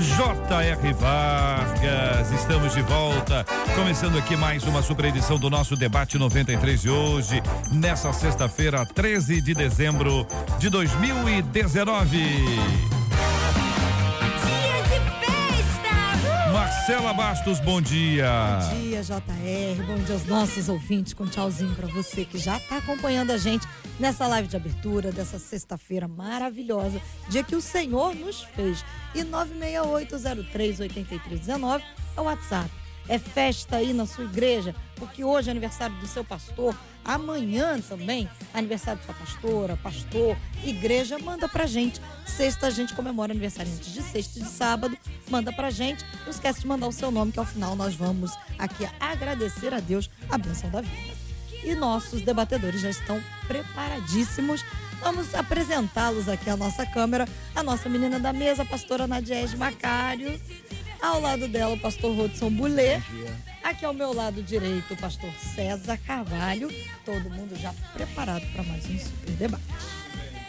J.R. Vargas. Estamos de volta, começando aqui mais uma super edição do nosso debate 93 de hoje, nessa sexta-feira, 13 de dezembro de 2019. Marcela Bastos, bom dia. Bom dia, JR. Bom dia aos nossos ouvintes. Com tchauzinho para você que já está acompanhando a gente nessa live de abertura dessa sexta-feira maravilhosa, dia que o Senhor nos fez. E 968038319 é o WhatsApp. É festa aí na sua igreja, porque hoje é aniversário do seu pastor, amanhã também, aniversário da sua pastora, pastor, igreja, manda pra gente. Sexta a gente comemora aniversário antes de sexta e de sábado, manda pra gente. Não esquece de mandar o seu nome, que ao final nós vamos aqui agradecer a Deus a bênção da vida. E nossos debatedores já estão preparadíssimos. Vamos apresentá-los aqui à nossa câmera. A nossa menina da mesa, a pastora Nadiege Macário. Ao lado dela, o pastor Rodson Boulet. Aqui ao meu lado direito, o pastor César Carvalho. Todo mundo já preparado para mais um super debate.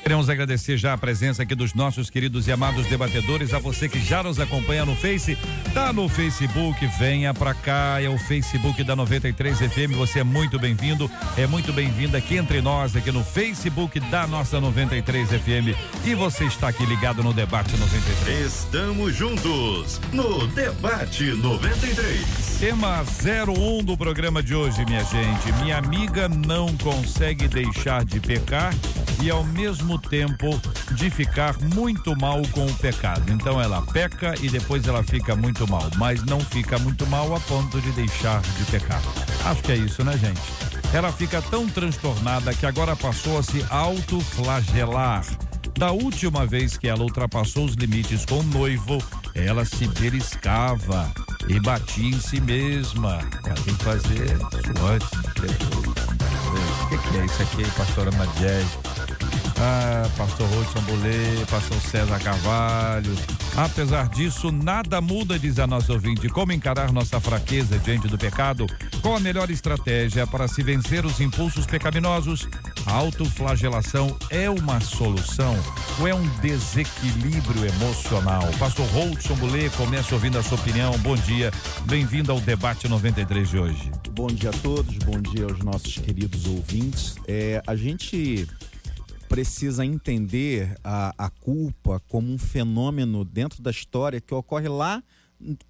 Queremos agradecer já a presença aqui dos nossos queridos e amados debatedores, a você que já nos acompanha no Face, tá no Facebook, venha pra cá, é o Facebook da 93 FM, você é muito bem-vindo, é muito bem-vinda aqui entre nós, aqui no Facebook da nossa 93 FM e você está aqui ligado no Debate 93. Estamos juntos no Debate 93. Tema 01 do programa de hoje, minha gente. Minha amiga não consegue deixar de pecar e ao mesmo tempo de ficar muito mal com o pecado. Então ela peca e depois ela fica muito mal, mas não fica muito mal a ponto de deixar de pecar. Acho que é isso, né, gente? Ela fica tão transtornada que agora passou a se autoflagelar. Da última vez que ela ultrapassou os limites com o noivo, ela se beliscava e batia em si mesma. Ela tem que fazer SWOT. O que, que é isso aqui, pastora Madiege? Ah, pastor Rodson Bolê, pastor César Carvalho. Apesar disso, nada muda, diz a nossa ouvinte. Como encarar nossa fraqueza diante do pecado? Qual a melhor estratégia para se vencer os impulsos pecaminosos? A autoflagelação é uma solução ou é um desequilíbrio emocional? Pastor Rodson Bolê, começa ouvindo a sua opinião. Bom dia, bem-vindo ao debate 93 de hoje. Bom dia a todos, bom dia aos nossos queridos ouvintes. É, a gente precisa entender a, a culpa como um fenômeno dentro da história que ocorre lá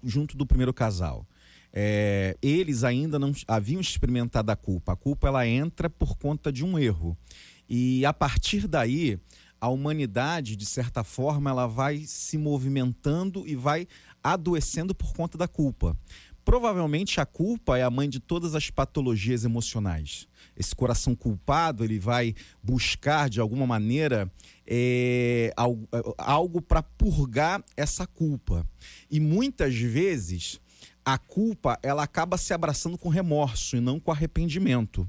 junto do primeiro casal. É, eles ainda não haviam experimentado a culpa. A culpa ela entra por conta de um erro. E a partir daí, a humanidade, de certa forma, ela vai se movimentando e vai adoecendo por conta da culpa. Provavelmente a culpa é a mãe de todas as patologias emocionais. Esse coração culpado ele vai buscar de alguma maneira é, algo, algo para purgar essa culpa. E muitas vezes a culpa ela acaba se abraçando com remorso e não com arrependimento.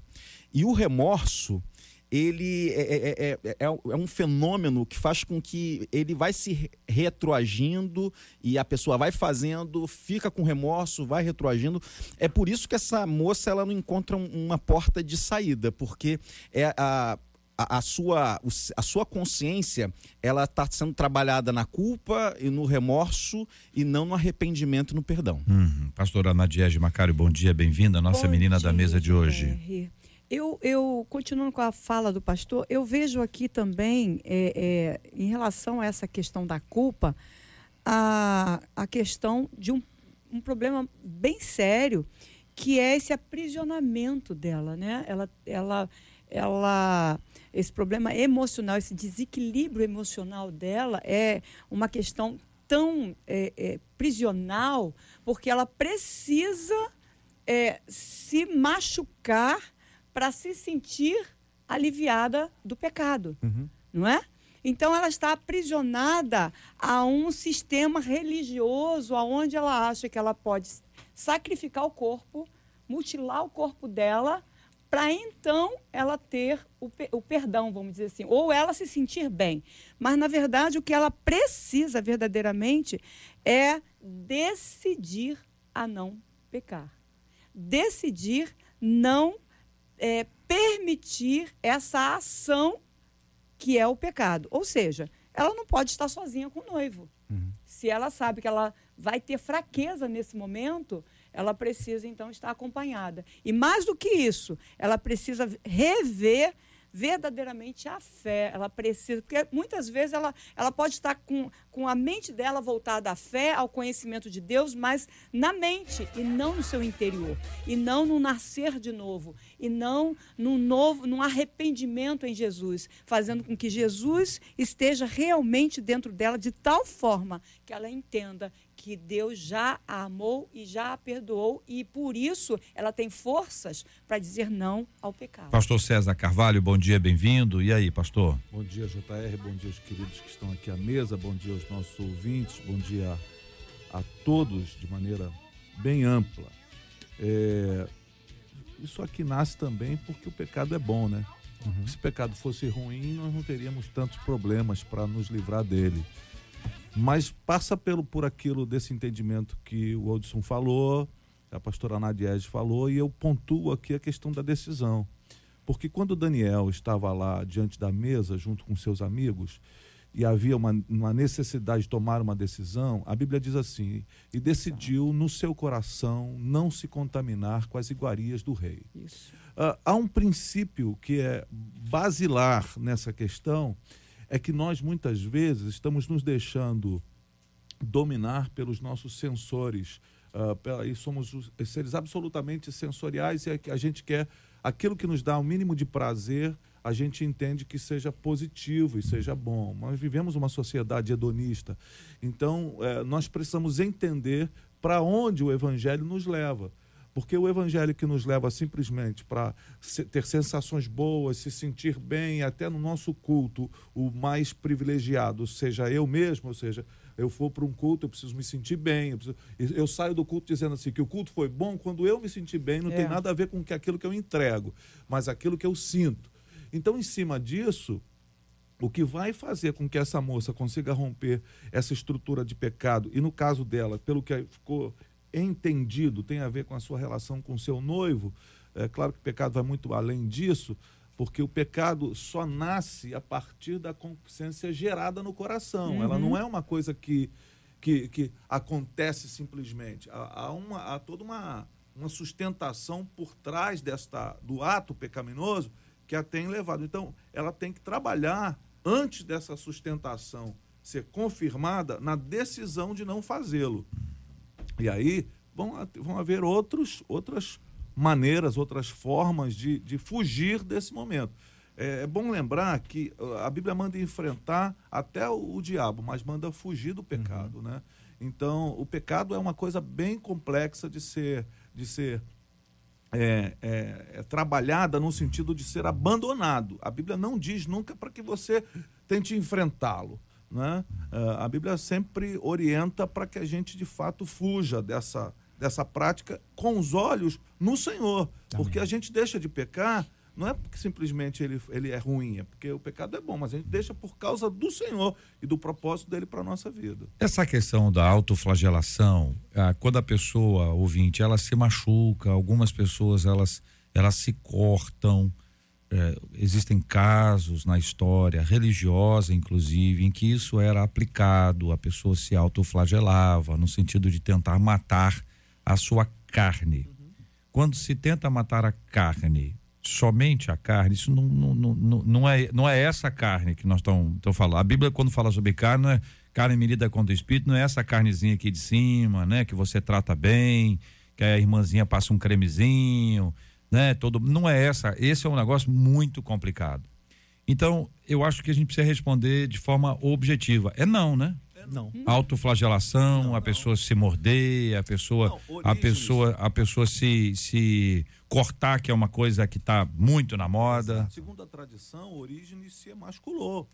E o remorso ele é, é, é, é, um fenômeno que faz com que ele vai se retroagindo e a pessoa vai fazendo, fica com remorso, vai retroagindo. É por isso que essa moça ela não encontra uma porta de saída, porque é a, a, a sua, a sua consciência ela está sendo trabalhada na culpa e no remorso e não no arrependimento e no perdão. Uhum. Pastora Nadiege Macário, bom dia, bem-vinda, nossa bom menina dia, da mesa de hoje. Eu, eu, continuando com a fala do pastor, eu vejo aqui também, é, é, em relação a essa questão da culpa, a, a questão de um, um problema bem sério, que é esse aprisionamento dela, né? Ela, ela, ela, esse problema emocional, esse desequilíbrio emocional dela é uma questão tão é, é, prisional, porque ela precisa é, se machucar para se sentir aliviada do pecado, uhum. não é? Então ela está aprisionada a um sistema religioso aonde ela acha que ela pode sacrificar o corpo, mutilar o corpo dela para então ela ter o, o, perdão, vamos dizer assim, ou ela se sentir bem. Mas, na verdade, o que ela precisa verdadeiramente é decidir a não pecar. Decidir não é, permitir essa ação que é o pecado. Ou seja, ela não pode estar sozinha com o noivo. Uhum. Se ela sabe que ela vai ter fraqueza nesse momento, ela precisa então estar acompanhada. E mais do que isso, ela precisa rever verdadeiramente a fé. Ela precisa, porque muitas vezes ela, ela pode estar com, com a mente dela voltada à fé, ao conhecimento de Deus, mas na mente e não no seu interior, e não no nascer de novo, e não no novo, num arrependimento em Jesus, fazendo com que Jesus esteja realmente dentro dela de tal forma que ela entenda que Deus já a amou e já a perdoou e por isso ela tem forças para dizer não ao pecado. Pastor César Carvalho, bom dia, bem-vindo. E aí, pastor? Bom dia, JR, bom dia aos queridos que estão aqui à mesa, bom dia aos nossos ouvintes, bom dia a todos de maneira bem ampla. É, isso aqui nasce também porque o pecado é bom, né? Uhum. Se o pecado fosse ruim, nós não teríamos tantos problemas para nos livrar dele. Mas passa pelo, por aquilo desse entendimento que o Odson falou, a pastora Nadiege falou, e eu pontuo aqui a questão da decisão. Porque quando Daniel estava lá diante da mesa, junto com seus amigos, e havia uma, uma, necessidade de tomar uma decisão, a Bíblia diz assim: e decidiu no seu coração não se contaminar com as iguarias do rei. Uh, há um princípio que é basilar nessa questão, é que nós muitas vezes estamos nos deixando dominar pelos nossos sensores. Uh, e somos seres absolutamente sensoriais e a gente quer aquilo que nos dá o mínimo de prazer, a gente entende que seja positivo e seja bom. Nós vivemos uma sociedade hedonista, então é, nós precisamos entender para onde o evangelho nos leva. Porque o evangelho que nos leva simplesmente para ter sensações boas, se sentir bem, até no nosso culto, o mais privilegiado, seja eu mesmo, ou seja, eu for para um culto, eu preciso me sentir bem. Eu, preciso, eu, saio do culto dizendo assim que o culto foi bom quando eu me senti bem, não é. tem nada a ver com que aquilo que eu entrego, mas aquilo que eu sinto. Então, em cima disso, o que vai fazer com que essa moça consiga romper essa estrutura de pecado, e no caso dela, pelo que ficou entendido tem a ver com a sua relação com seu noivo. É claro que o pecado vai muito além disso, porque o pecado só nasce a partir da consciência gerada no coração. Uhum. Ela não é uma coisa que, que, que acontece simplesmente. Há, há, uma, há toda uma, uma sustentação por trás desta, do ato pecaminoso que a tem levado. Então, ela tem que trabalhar antes dessa sustentação ser confirmada na decisão de não fazê-lo. E aí vão, vão haver outros, outras maneiras, outras formas de, de fugir desse momento. É, é, bom lembrar que a Bíblia manda enfrentar até o, o diabo, mas manda fugir do pecado, uhum. né? Então, o pecado é uma coisa bem complexa de ser, de ser é, é, é, trabalhada no sentido de ser abandonado. A Bíblia não diz nunca para que você tente enfrentá-lo. Né? Ah, a Bíblia sempre orienta para que a gente de fato fuja dessa, dessa prática com os olhos no Senhor. Amém. Porque a gente deixa de pecar, não é porque simplesmente ele, ele é ruim, é porque o pecado é bom, mas a gente deixa por causa do Senhor e do propósito dele para a nossa vida. Essa questão da autoflagelação, ah, quando a pessoa, ouvinte, ela se machuca, algumas pessoas elas, elas se cortam, é, existem casos na história religiosa, inclusive, em que isso era aplicado, a pessoa se autoflagelava, no sentido de tentar matar a sua carne. Uhum. Quando se tenta matar a carne, somente a carne, isso não, não, não, não, é, não é essa carne que nós estamos falando. A Bíblia, quando fala sobre carne, não é carne medida contra o espírito, não é essa carnezinha aqui de cima, né? Que você trata bem, que a irmãzinha passa um cremezinho né? Todo, não é essa. Esse é um negócio muito complicado. Então, eu acho que a gente precisa responder de forma objetiva. É não, né? É não. Autoflagelação, não, a pessoa se morder, a pessoa, não, a pessoa, a pessoa se, se cortar, que é uma coisa que está muito na moda. Segundo a tradição, Orígenes se emasculou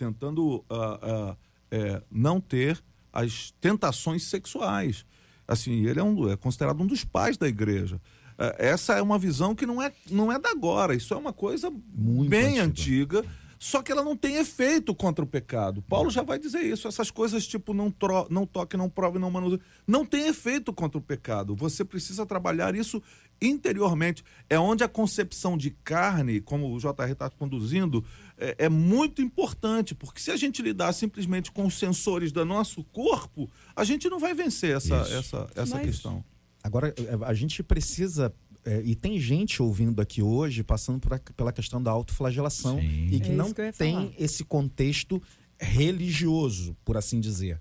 tentando uh, uh, é, não ter as tentações sexuais. Assim, ele é, um, é considerado um dos pais da igreja. É, essa é uma visão que não é, não é da agora, isso é uma coisa Muito bem antiga. antiga só que ela não tem efeito contra o pecado. Paulo já vai dizer isso. Essas coisas tipo não, tro, não toque, não prove, não manuseie, não tem efeito contra o pecado. Você precisa trabalhar isso interiormente. É onde a concepção de carne, como o JR está conduzindo, é, é, muito importante, porque se a gente lidar simplesmente com os sensores do nosso corpo, a gente não vai vencer essa, essa, essa Mas... questão. Agora, a gente precisa é, e tem gente ouvindo aqui hoje passando por, pela questão da autoflagelação Sim. e que é não que tem falar. esse contexto religioso, por assim dizer.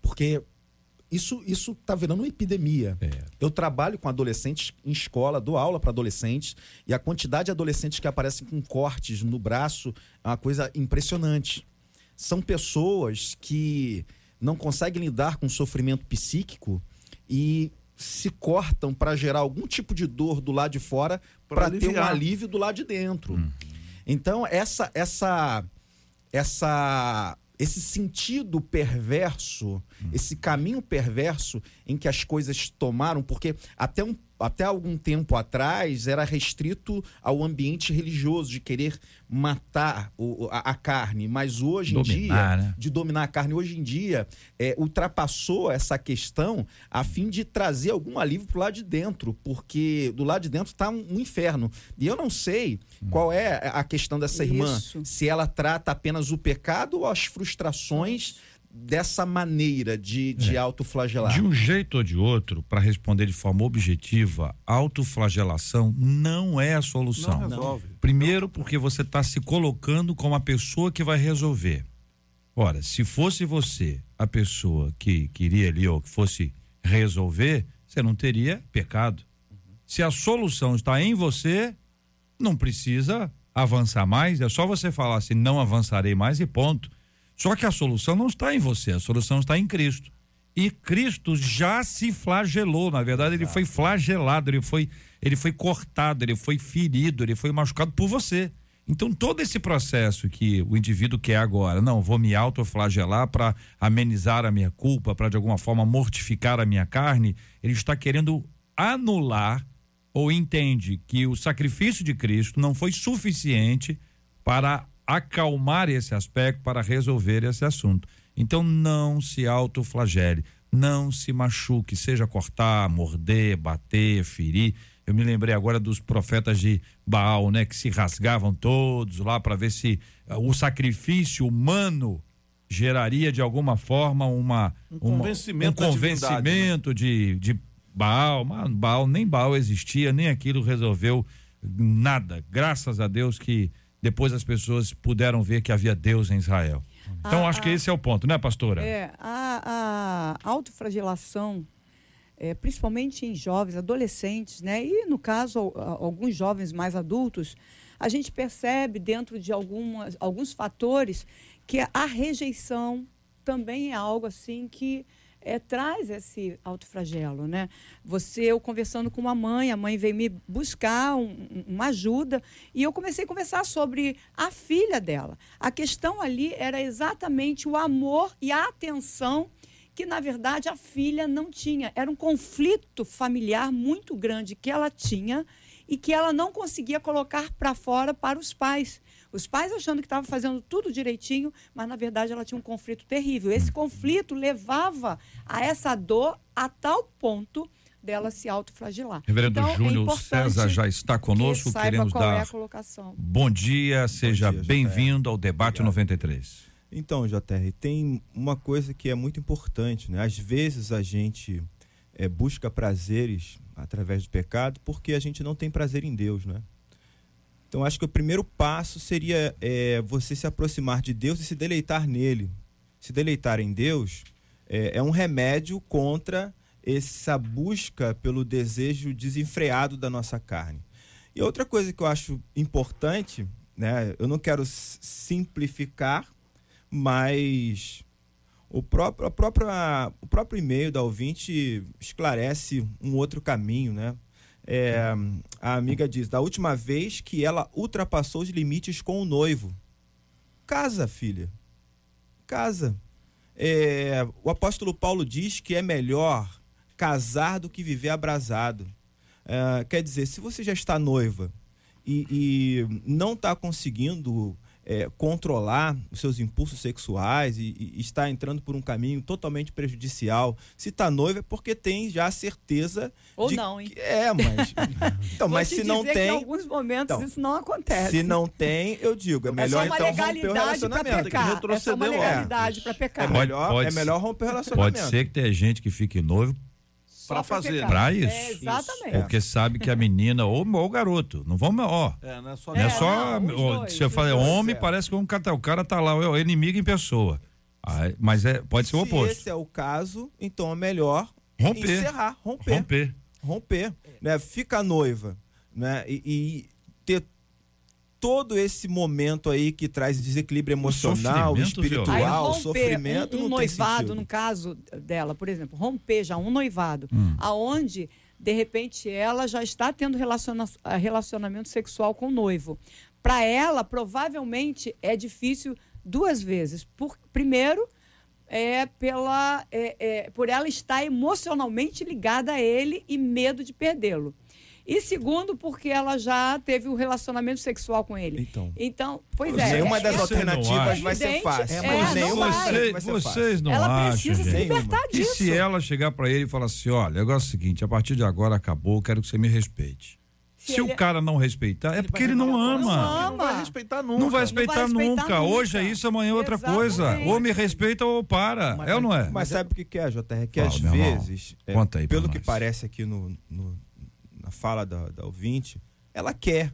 Porque isso isso está virando uma epidemia. É. Eu trabalho com adolescentes em escola, dou aula para adolescentes e a quantidade de adolescentes que aparecem com cortes no braço é uma coisa impressionante. São pessoas que não conseguem lidar com sofrimento psíquico e se cortam para gerar algum tipo de dor do lado de fora para ter um alívio do lado de dentro. Hum. Então essa essa essa esse sentido perverso, hum. esse caminho perverso em que as coisas tomaram, porque até um até algum tempo atrás era restrito ao ambiente religioso de querer matar o, a, a, carne, mas hoje dominar, em dia né? de dominar a carne hoje em dia é, ultrapassou essa questão a fim de trazer algum alívio para o lado de dentro, porque do lado de dentro está um, um, inferno e eu não sei hum. qual é a questão dessa Isso. irmã, se ela trata apenas o pecado ou as frustrações dessa maneira de, de é. autoflagelar? De um jeito ou de outro, para responder de forma objetiva, autoflagelação não é a solução. Não resolve. Primeiro, porque você está se colocando como a pessoa que vai resolver. Ora, se fosse você a pessoa que queria ali ou que fosse resolver, você não teria pecado. Se a solução está em você, não precisa avançar mais, é só você falar assim, não avançarei mais e ponto. Só que a solução não está em você, a solução está em Cristo. E Cristo já se flagelou, na verdade, ele foi flagelado, ele foi, ele foi cortado, ele foi ferido, ele foi machucado por você. Então, todo esse processo que o indivíduo quer agora, não, vou me autoflagelar para amenizar a minha culpa, para de alguma forma mortificar a minha carne, ele está querendo anular ou entende que o sacrifício de Cristo não foi suficiente para acalmar esse aspecto, para resolver esse assunto. Então não se autoflagele, não se machuque, seja cortar, morder, bater, ferir. Eu me lembrei agora dos profetas de Baal, né, que se rasgavam todos lá para ver se uh, o sacrifício humano geraria de alguma forma uma um convencimento, um convencimento de, né? de Baal, mas Baal nem Baal existia, nem aquilo resolveu nada. Graças a Deus que depois as pessoas puderam ver que havia Deus em Israel. Então, a, acho que esse é o ponto, né, pastora? É, a, a autofragelação, é, principalmente em jovens, adolescentes, né, e no caso, alguns jovens mais adultos, a gente percebe dentro de algumas, alguns fatores que a rejeição também é algo assim que é, traz esse autoflagelo, né? Você, eu conversando com uma mãe, a mãe veio me buscar um, uma ajuda e eu comecei a conversar sobre a filha dela. A questão ali era exatamente o amor e a atenção que, na verdade, a filha não tinha. Era um conflito familiar muito grande que ela tinha e que ela não conseguia colocar para fora para os pais. Os pais achando que estava fazendo tudo direitinho, mas na verdade ela tinha um conflito terrível. Esse conflito levava a essa dor a tal ponto dela se autoflagelar. Reverendo então, é Júnior é César já está conosco, que queremos dar é bom dia, seja bem-vindo ao debate Obrigado. 93. Então, JR, tem uma coisa que é muito importante, né? Às vezes a gente é, busca prazeres através do pecado porque a gente não tem prazer em Deus, né? Então, acho que o primeiro passo seria é, você se aproximar de Deus e se deleitar nele. Se deleitar em Deus é, é um remédio contra essa busca pelo desejo desenfreado da nossa carne. E outra coisa que eu acho importante, né, eu não quero simplificar, mas o próprio, a própria, o próprio e-mail da ouvinte esclarece um outro caminho, né? É, a amiga diz: da última vez que ela ultrapassou os limites com o noivo. Casa, filha. casa. É, o apóstolo Paulo diz que é melhor casar do que viver abrasado. É, quer dizer, se você já está noiva e, e não está conseguindo é, controlar os seus impulsos sexuais e, e, está entrando por um caminho totalmente prejudicial. Se está noiva é porque tem já a certeza. Ou de não, hein? Que, é, mas. Então, Vou mas te se não dizer que tem. em alguns momentos Então, isso não acontece. Se não tem, eu digo, é é melhor só uma então romper o relacionamento. pecar. É só uma legalidade para É pecar. Pode- melhor, pode é melhor romper o relacionamento. Pode ser que tenha gente que fique noivo Pra fazer, pecar. pra isso. É, exatamente. porque sabe que a menina ou, ou o garoto, não vamos, ó. É, não é só Não é, É, só. não, ó, dois, se homem, é. parece que um cara, o cara tá lá, é o inimigo em pessoa. Aí, mas é, pode ser o Se oposto. esse é o caso, então é melhor Romper. encerrar, romper. Romper. romper, né? Fica noiva, né? E, e todo esse momento aí que traz desequilíbrio emocional, sofrimento, espiritual, Aí romper sofrimento, um, um não noivado, no caso dela, por exemplo, romper já um noivado, Hum. aonde de repente ela já está tendo relaciona relacionamento sexual com o noivo. Para ela, provavelmente é difícil duas vezes. Por, primeiro, é pela é, é, por ela estar emocionalmente ligada a ele e medo de perdê-lo. E segundo, porque ela já teve um relacionamento sexual com ele. Então. Então, pois Você- é. Nenhuma é- das você alternativas não vai ser fácil. é, mas não nenhuma vai. Vocês, vai ser fácil. vocês não ela acham, precisa se gente? libertar E disso. se ela chegar pra ele e falar assim: olha, o negócio é o seguinte, a partir de agora acabou, eu quero que você me respeite. Se Se, ele- o cara não respeitar, é porque ele não Não ama. ama. Não vai respeitar nunca. Não vai respeitar, respeitar nunca. nunca. Hoje é isso, amanhã é outra coisa. Exatamente. Ou me respeita ou para. é ou não é? Mas sabe o que é, JR? Que Fala, às vezes, é, Conta aí pra pelo que nós. parece aqui no, no- na fala da, da ouvinte, ela quer.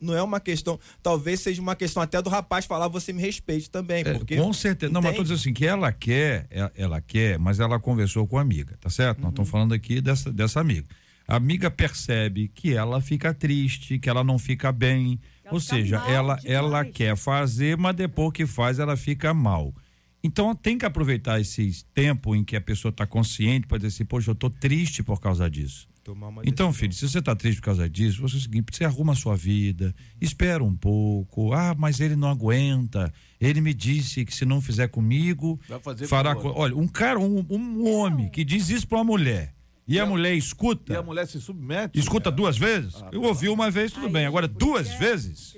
Não é uma questão. Talvez seja uma questão até do rapaz falar você me respeite também. É, porque, com certeza. Não, mas tô Entende? dizendo assim, que ela quer, ela, ela quer, mas ela conversou com a amiga, tá certo? Nós Uhum. estamos falando aqui dessa, dessa amiga. A amiga percebe que ela fica triste, que ela não fica bem. Ela Ou fica seja, ela, demais. ela quer fazer, mas depois que faz, ela fica mal. Então tem que aproveitar esse tempo em que a pessoa está consciente para dizer assim, poxa, eu tô triste por causa disso. Tomar uma Então, filho, se você está triste por causa disso, você é o seguinte, você arruma a sua vida, espera um pouco. Ah, mas ele não aguenta. Ele me disse que se não fizer comigo, Vai fazer fará. com Olha, um cara, um, um homem que diz isso para uma mulher e, a, mulher escuta, E a mulher se submete. escuta cara. duas vezes. Ah, Eu ouvi uma vez, tudo Aí, bem. Agora, duas é vezes.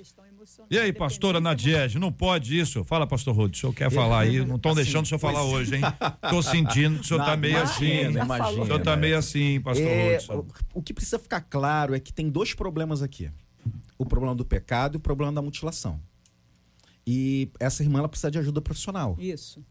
E aí, pastora Nadiege, não pode isso? Fala, pastor Rudo, o senhor quer falar aí? Não estão deixando o senhor falar hoje, hein? Tô sentindo que o senhor tá Não, meio imagina, assim. Né? falou. O senhor tá meio assim, pastor É, o que precisa ficar claro é que tem dois problemas aqui: o problema do pecado e o problema da mutilação. E essa irmã ela precisa de ajuda profissional. Isso.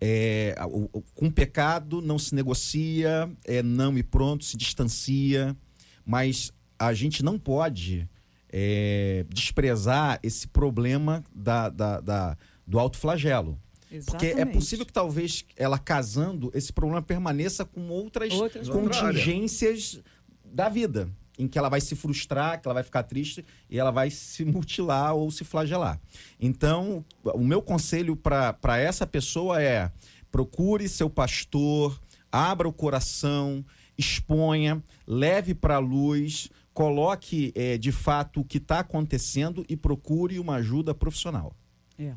É, o- o- com pecado não se negocia, é não e pronto, se distancia, mas a gente não pode é, desprezar esse problema da, da- da- do alto flagelo. Porque é Exatamente. possível que talvez ela casando, esse problema permaneça com outras, Outras contingências da vida. Em que ela vai se frustrar, que ela vai ficar triste e ela vai se mutilar ou se flagelar. Então, o meu conselho para essa pessoa é: procure seu pastor, abra o coração, exponha, leve para a luz, coloque eh, de fato o que está acontecendo e procure uma ajuda profissional. É.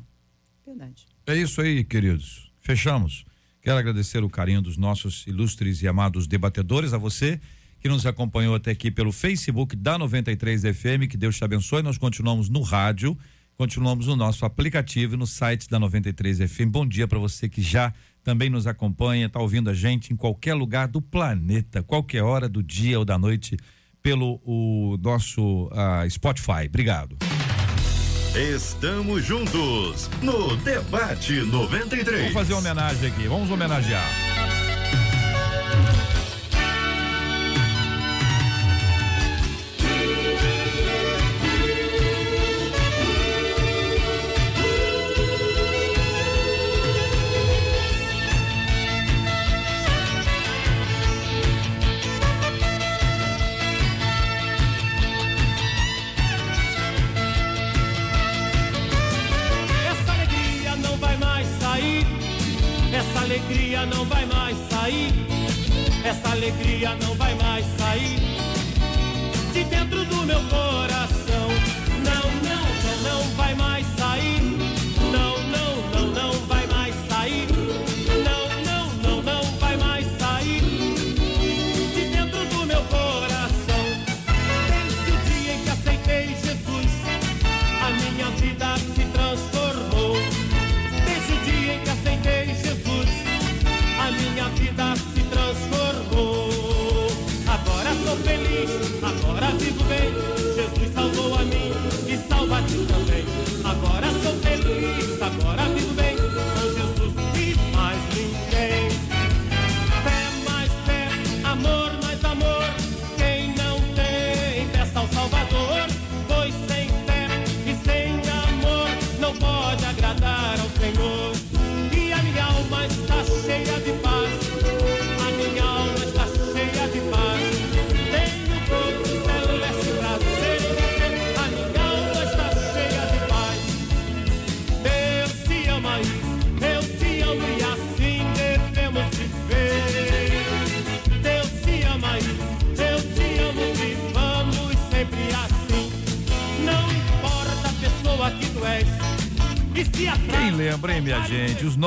Verdade. É isso aí, queridos. Fechamos. Quero agradecer o carinho dos nossos ilustres e amados debatedores, a você que nos acompanhou até aqui pelo Facebook da 93 FM. Que Deus te abençoe. Nós continuamos no rádio, continuamos no nosso aplicativo e no site da 93 FM. Bom dia para você que já também nos acompanha, está ouvindo a gente em qualquer lugar do planeta, qualquer hora do dia ou da noite, pelo o nosso ah, Spotify. Obrigado. Estamos juntos no Debate 93. Vamos fazer uma homenagem aqui, vamos homenagear.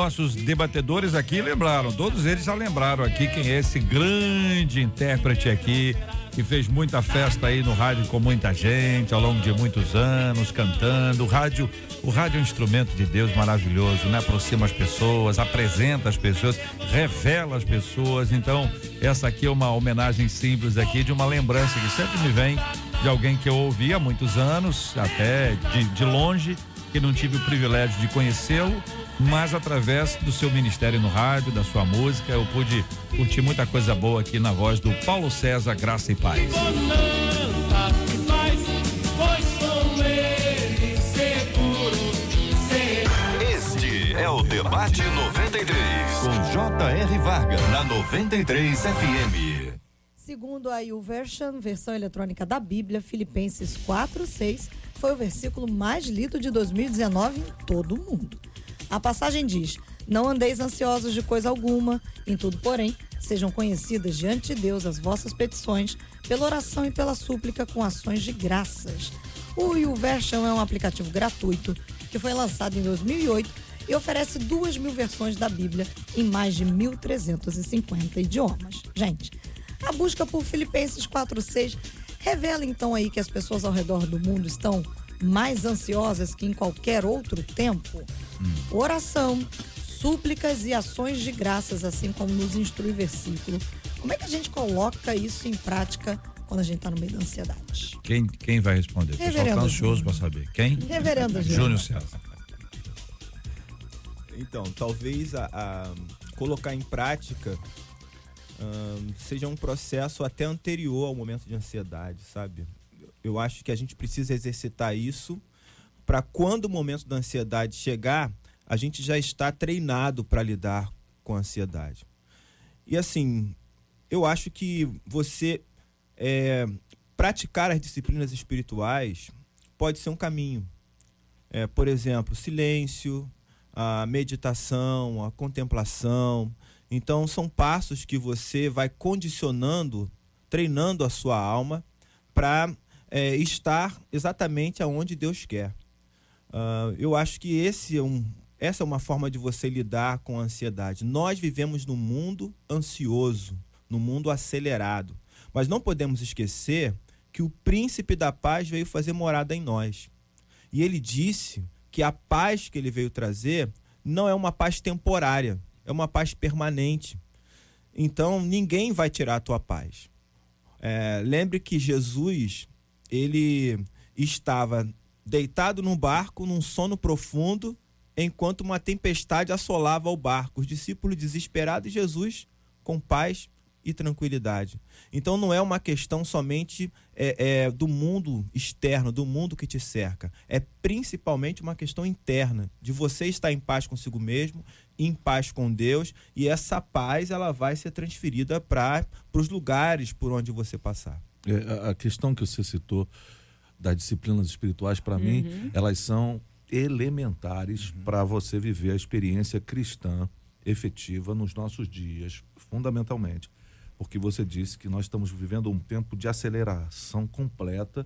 Nossos debatedores aqui lembraram, todos eles já lembraram aqui quem é esse grande intérprete aqui, que fez muita festa aí no rádio com muita gente ao longo de muitos anos, cantando. O rádio, o rádio é um instrumento de Deus maravilhoso, né? Aproxima as pessoas, apresenta as pessoas, revela as pessoas. Então, essa aqui é uma homenagem simples aqui de uma lembrança que sempre me vem de alguém que eu ouvi há muitos anos, até de, de longe, que não tive o privilégio de conhecê-lo, mas através do seu ministério no rádio, da sua música, eu pude curtir muita coisa boa aqui na voz do Paulo César, Graça e Paz. Este é o Debate 93, com J.R. Vargas, na 93 FM. Segundo a YouVersion, versão eletrônica da Bíblia, Filipenses 4:6 foi o versículo mais lido de 2019 em todo o mundo. A passagem diz: Não andeis ansiosos de coisa alguma, em tudo, porém, sejam conhecidas diante de Deus as vossas petições, pela oração e pela súplica com ações de graças. O YouVersion é um aplicativo gratuito que foi lançado em 2008 e oferece duas mil versões da Bíblia em mais de 1.350 idiomas. Gente, a busca por Filipenses 4:6 revela então aí que as pessoas ao redor do mundo estão mais ansiosas que em qualquer outro tempo. Oração, súplicas e ações de graças, assim como nos instrui o versículo. Como é que a gente coloca isso em prática quando a gente está no meio da ansiedade? Quem, quem vai responder? O pessoal está Reverendo ansioso para saber. Quem? Reverendo Júnior. César. Então, talvez a, a colocar em prática ahn, seja um processo até anterior ao momento de ansiedade, sabe? Eu acho que a gente precisa exercitar isso para quando o momento da ansiedade chegar, a gente já está treinado para lidar com a ansiedade. E assim, eu acho que você é, praticar as disciplinas espirituais pode ser um caminho. É, por exemplo, silêncio, a meditação, a contemplação. Então, são passos que você vai condicionando, treinando a sua alma para estar exatamente aonde Deus quer. Ah, eu acho que esse é um, essa é uma forma de você lidar com a ansiedade. Nós vivemos num mundo ansioso, num mundo acelerado. Mas não podemos esquecer que o príncipe da paz veio fazer morada em nós. E ele disse que a paz que ele veio trazer não é uma paz temporária, é uma paz permanente. Então ninguém vai tirar a tua paz. É, lembre que Jesus ele estava deitado num barco, num sono profundo, enquanto uma tempestade assolava o barco. Os discípulos desesperados e Jesus com paz e tranquilidade. Então não é uma questão somente é, é, do mundo externo, do mundo que te cerca. É principalmente uma questão interna, de você estar em paz consigo mesmo, em paz com Deus, e essa paz ela vai ser transferida para os lugares por onde você passar. É, a- questão que você citou das disciplinas espirituais, para mim, elas são elementares para você viver a experiência cristã efetiva nos nossos dias, fundamentalmente. Porque você disse que nós estamos vivendo um tempo de aceleração completa.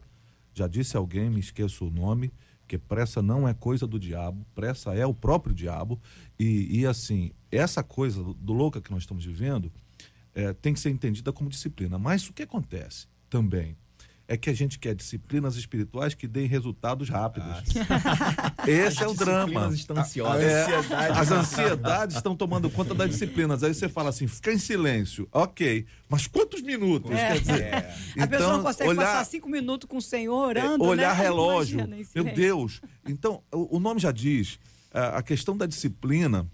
Já disse alguém, me esqueço o nome, que pressa não é coisa do diabo, pressa é o próprio diabo. E, e assim, essa coisa do, do louca que nós estamos vivendo é, tem que ser entendida como disciplina. Mas o que acontece também é que a gente quer disciplinas espirituais que deem resultados rápidos. Esse é o drama. estão ansiosas. é, as ansiedades estão tomando conta das disciplinas. Aí você fala assim, fica em silêncio. Ok, mas quantos minutos? Quer dizer, a pessoa não consegue olhar- passar cinco minutos com o Senhor é, orando, olhar né? relógio. Imagina, Meu. Deus. Então, o, o nome já diz, a, a questão da disciplina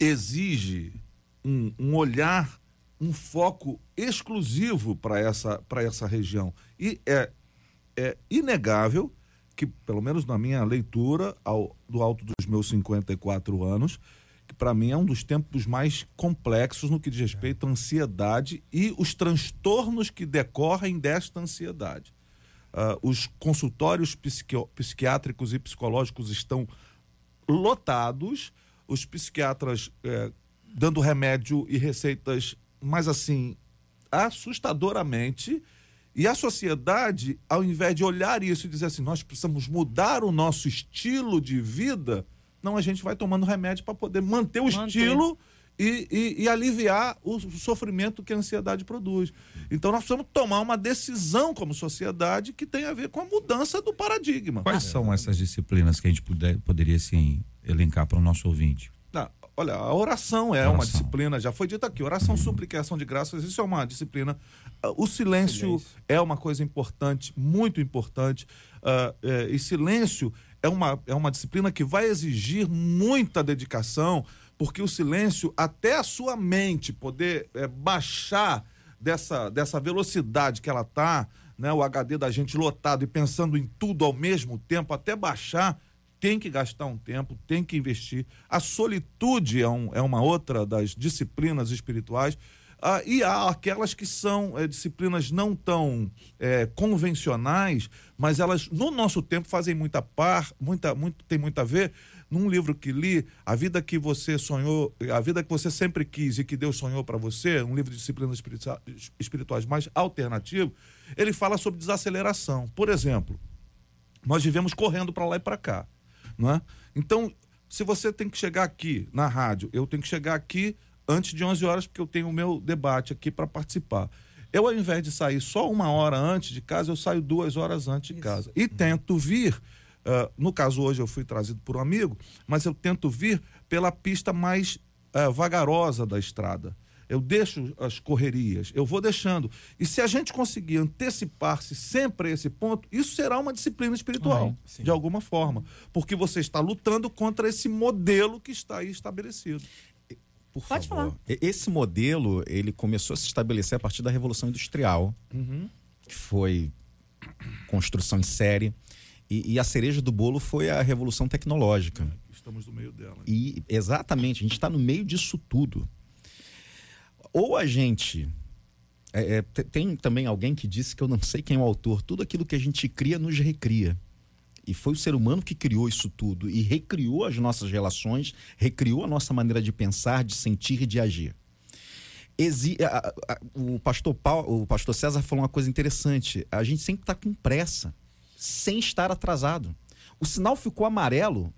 exige um, um olhar, um foco exclusivo para essa, essa região. E é, é inegável que, pelo menos na minha leitura, ao, do alto dos meus 54 anos, que para mim é um dos tempos mais complexos no que diz respeito à ansiedade e os transtornos que decorrem desta ansiedade. Ah, os consultórios psiqui- psiquiátricos e psicológicos estão lotados, os psiquiatras eh, dando remédio e receitas, mas assim, assustadoramente. E a sociedade, ao invés de olhar isso e dizer assim, nós precisamos mudar o nosso estilo de vida, senão a gente vai tomando remédio para poder manter o manter. estilo e, e, e, aliviar o sofrimento que a ansiedade produz. Então nós precisamos tomar uma decisão como sociedade que tem a ver com a mudança do paradigma. Quais são essas disciplinas que a gente puder, poderia sim elencar para o nosso ouvinte? Olha, a oração é oração. uma disciplina, já foi dito aqui, oração, súplica ação de graças, isso é uma disciplina. O silêncio, silêncio. é uma coisa importante, muito importante. Uh, é, e silêncio é uma, é uma disciplina que vai exigir muita dedicação, porque o silêncio, até a sua mente poder é, baixar dessa, dessa velocidade que ela está, né, o HD da gente lotado e pensando em tudo ao mesmo tempo, até baixar, tem que gastar um tempo, tem que investir. A solitude é, um, é uma outra das disciplinas espirituais. Ah, e há aquelas que são é, disciplinas não tão é, convencionais, mas elas, no nosso tempo, fazem muita par, muita, muito, tem muito a ver num livro que li, A Vida que Você Sonhou, A Vida que Você Sempre Quis e que Deus Sonhou para Você, um livro de disciplinas espirituais mais alternativo, ele fala sobre desaceleração. Por exemplo, nós vivemos correndo para lá e para cá. Não é? Então, se você tem que chegar aqui na rádio, eu tenho que chegar aqui antes de 11 horas, porque eu tenho o meu debate aqui para participar. Eu, ao invés de sair só uma hora antes de casa, eu saio duas horas antes de casa. E tento vir Uh, no caso, hoje eu fui trazido por um amigo, mas eu tento vir pela pista mais uh, vagarosa da estrada. Eu deixo as correrias, eu vou deixando. E se a gente conseguir antecipar-se sempre a esse ponto, isso será uma disciplina espiritual, uhum, de alguma forma. Porque você está lutando contra esse modelo que está aí estabelecido. Por Pode favor. falar. Esse modelo, ele começou a se estabelecer a partir da Revolução Industrial, uhum. que foi construção em série e, e, a cereja do bolo foi a revolução tecnológica. Estamos no meio dela. E exatamente, a gente está no meio disso tudo. Ou a gente. É, é, tem também alguém que disse que eu não sei quem é o autor. Tudo aquilo que a gente cria nos recria. E foi o ser humano que criou isso tudo e recriou as nossas relações, recriou a nossa maneira de pensar, de sentir e de agir. Exi o, pastor Paulo, o pastor César falou uma coisa interessante. A gente sempre está com pressa sem estar atrasado. O sinal ficou amarelo.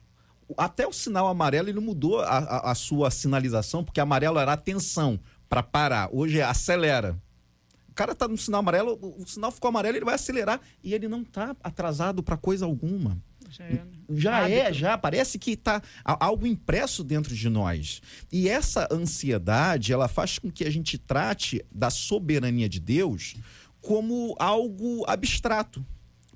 Até o sinal amarelo ele mudou a, a, a sua sinalização, porque amarelo era atenção para parar. Hoje é acelera. O cara tá no sinal amarelo, o, sinal ficou amarelo, ele vai acelerar e ele não tá atrasado para coisa alguma. Já é, né? já, é, já parece que está algo impresso dentro de nós. E essa ansiedade, ela faz com que a gente trate da soberania de Deus como algo abstrato.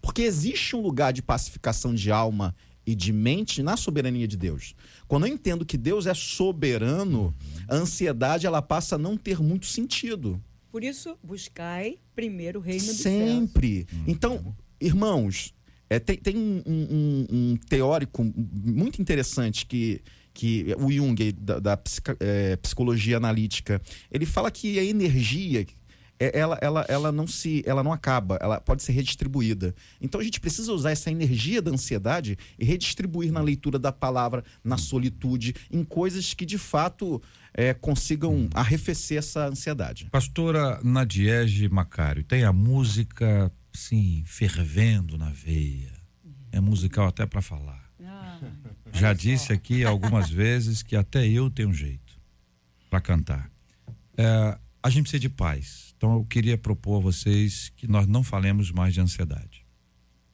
Porque existe um lugar de pacificação de alma e de mente na soberania de Deus. Quando eu entendo que Deus é soberano, a ansiedade ela passa a não ter muito sentido. Por isso, buscai primeiro o reino dos Sempre. Céus. Então, irmãos, é, tem, tem um, um, um, teórico muito interessante que, que o Jung, da, da é, psicologia analítica, ele fala que a energia ela, ela, ela não se ela não acaba, ela pode ser redistribuída. Então a gente precisa usar essa energia da ansiedade e redistribuir na leitura da palavra, na solitude, em coisas que de fato é, consigam arrefecer essa ansiedade. Pastora Nadiege Macário, tem a música, sim, fervendo na veia. É musical até para falar. Ah, Já disse aqui algumas vezes que até eu tenho jeito para cantar. É, a gente precisa de paz então eu queria propor a vocês que nós não falemos mais de ansiedade.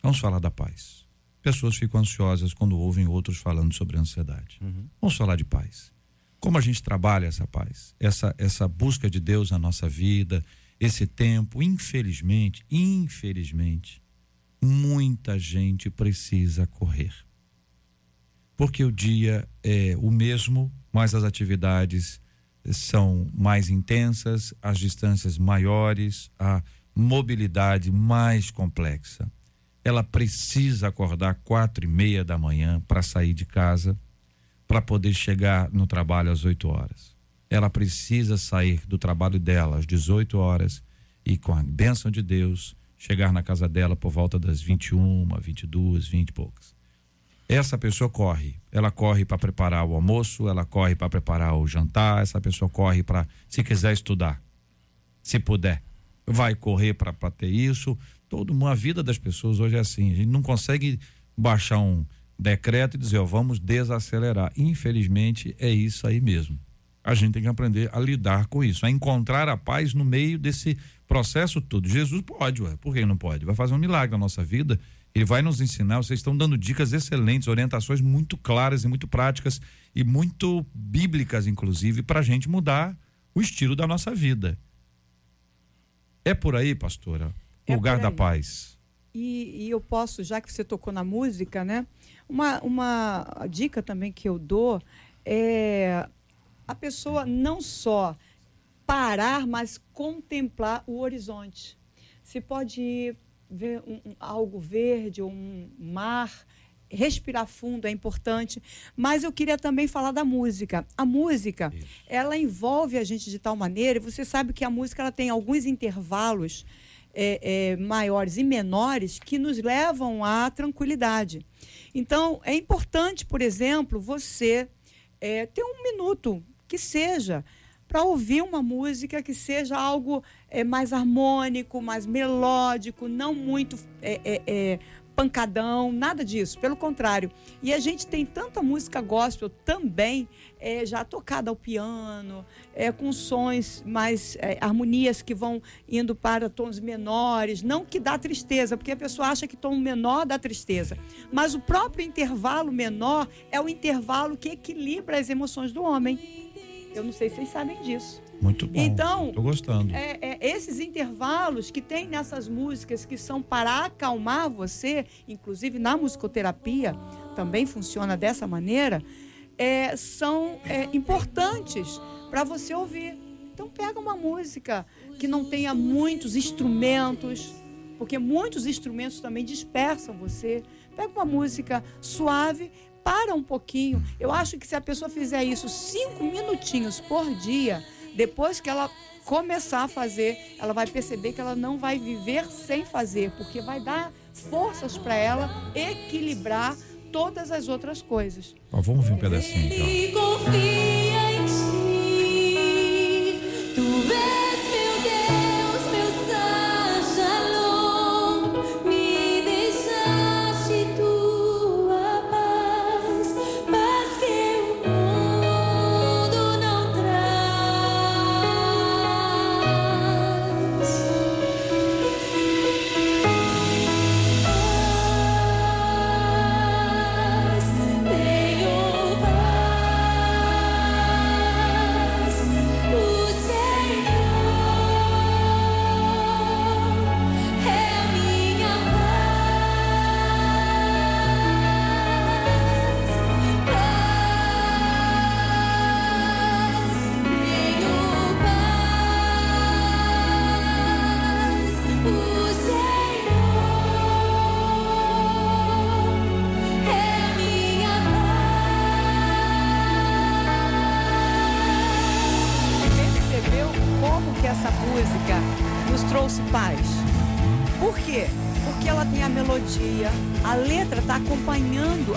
Vamos falar da paz. Pessoas ficam ansiosas quando ouvem outros falando sobre ansiedade. Uhum. Vamos falar de paz. Como a gente trabalha essa paz, essa essa busca de Deus na nossa vida, esse tempo, infelizmente, infelizmente, muita gente precisa correr. Porque o dia é o mesmo, mas as atividades são mais intensas, as distâncias maiores, a mobilidade mais complexa. Ela precisa acordar quatro e meia da manhã para sair de casa, para poder chegar no trabalho às 8 horas. Ela precisa sair do trabalho dela às 18 horas e, com a bênção de Deus, chegar na casa dela por volta das 21, 22, 20 e poucas. Essa pessoa corre. Ela corre para preparar o almoço, ela corre para preparar o jantar, essa pessoa corre para, se quiser estudar, se puder, vai correr para ter isso. Toda uma vida das pessoas hoje é assim. A gente não consegue baixar um, decreto e dizer, ó, vamos desacelerar. Infelizmente, é isso aí mesmo. A gente tem que aprender a lidar com isso, a encontrar a paz no meio desse processo todo. Jesus pode, ué, por que não pode? Vai fazer um milagre na nossa vida. Ele vai nos ensinar. Vocês estão dando dicas excelentes, orientações muito claras e muito práticas e muito bíblicas, inclusive, para a gente mudar o estilo da nossa vida. É por aí, pastora? É Lugar da paz. E, e eu posso, já que você tocou na música, né? Uma, uma dica também que eu dou é a pessoa não só parar, mas contemplar o horizonte. Se pode ir ver um- um- algo verde, um mar, respirar fundo é importante. Mas eu queria também falar da música. A música, ela envolve a gente de tal maneira, e você sabe que a música ela tem alguns intervalos é, é, maiores e menores que nos levam à tranquilidade. Então, é importante, por exemplo, você é, ter um minuto, que seja, para ouvir uma música que seja algo é, mais harmônico, mais melódico, não muito é, é, é, pancadão, nada disso, pelo contrário. E a gente tem tanta música gospel também é, já tocada ao piano, é, com sons mais é, harmonias que vão indo para tons menores, não que dá tristeza, porque a pessoa acha que tom menor dá tristeza, mas o próprio intervalo menor é o intervalo que equilibra as emoções do homem. Eu não sei se vocês sabem disso. Muito bom. Então, Tô gostando. É, é, esses intervalos que tem nessas músicas que são para acalmar você, inclusive na musicoterapia também funciona dessa maneira, é, são é, importantes para você ouvir. Então pega uma música que não tenha muitos instrumentos, porque muitos instrumentos também dispersam você. Pega uma música suave, para um pouquinho. Eu acho que se a pessoa fizer isso cinco minutinhos por dia, depois que ela começar a fazer, ela vai perceber que ela não vai viver sem fazer, porque vai dar forças para ela equilibrar todas as outras coisas. Ó, vamos ouvir um pedacinho aqui,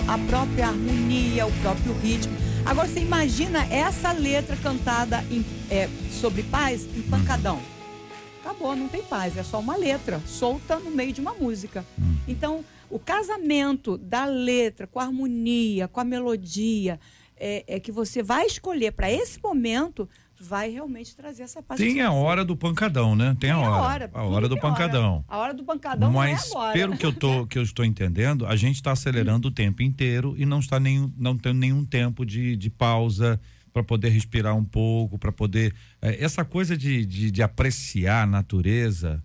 a própria harmonia, o próprio ritmo. Agora você imagina essa letra cantada em- é, sobre paz em pancadão. Acabou, não tem paz, é só uma letra solta no meio de uma música. Então, o casamento da letra com a harmonia, com a melodia, é, é que você vai escolher para esse momento, vai realmente trazer essa paz. Tem a hora do pancadão, né? Tem, a Tem hora. A hora do tem hora. pancadão. A hora do pancadão Mas não é agora. pelo que eu, tô, que eu estou entendendo, a gente está acelerando o tempo inteiro e não está nenhum, não tem nenhum tempo de, de pausa para poder respirar um pouco, para poder. eh, essa coisa de, de, de apreciar a natureza,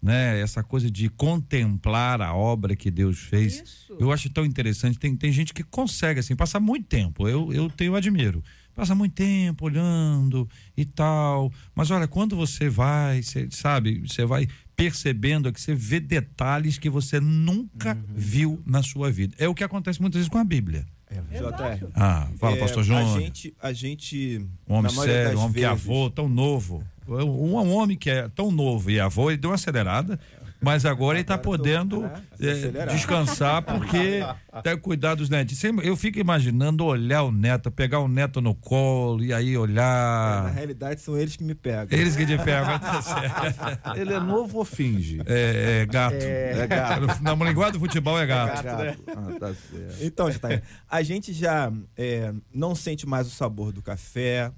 né? Essa coisa de contemplar a obra que Deus fez. Isso. Eu acho tão interessante. Tem, tem gente que consegue, assim, passar muito tempo. Eu, eu tenho, admiro. Passa muito tempo olhando e tal. Mas olha, quando você vai, você sabe, você vai percebendo que você vê detalhes que você nunca Uhum. viu na sua vida. É o que acontece muitas vezes com a Bíblia. JR. Ah, fala, É, pastor João. A gente, a gente Um homem sério, um homem que é vezes- avô, tão novo. Um, um homem que é tão novo e avô, ele deu uma acelerada. Mas agora ele está podendo né, é, descansar porque tem que cuidar dos netos. Eu fico imaginando olhar o neto, pegar o neto no colo e aí Na olhar. realidade, são eles que me pegam. Eles que te pegam, tá certo. Ele é novo ou finge? É, é gato. É gato. Na linguagem do futebol é gato. Gato. Ah, tá certo. Então, Jataí, a gente já é, não sente mais o sabor do café,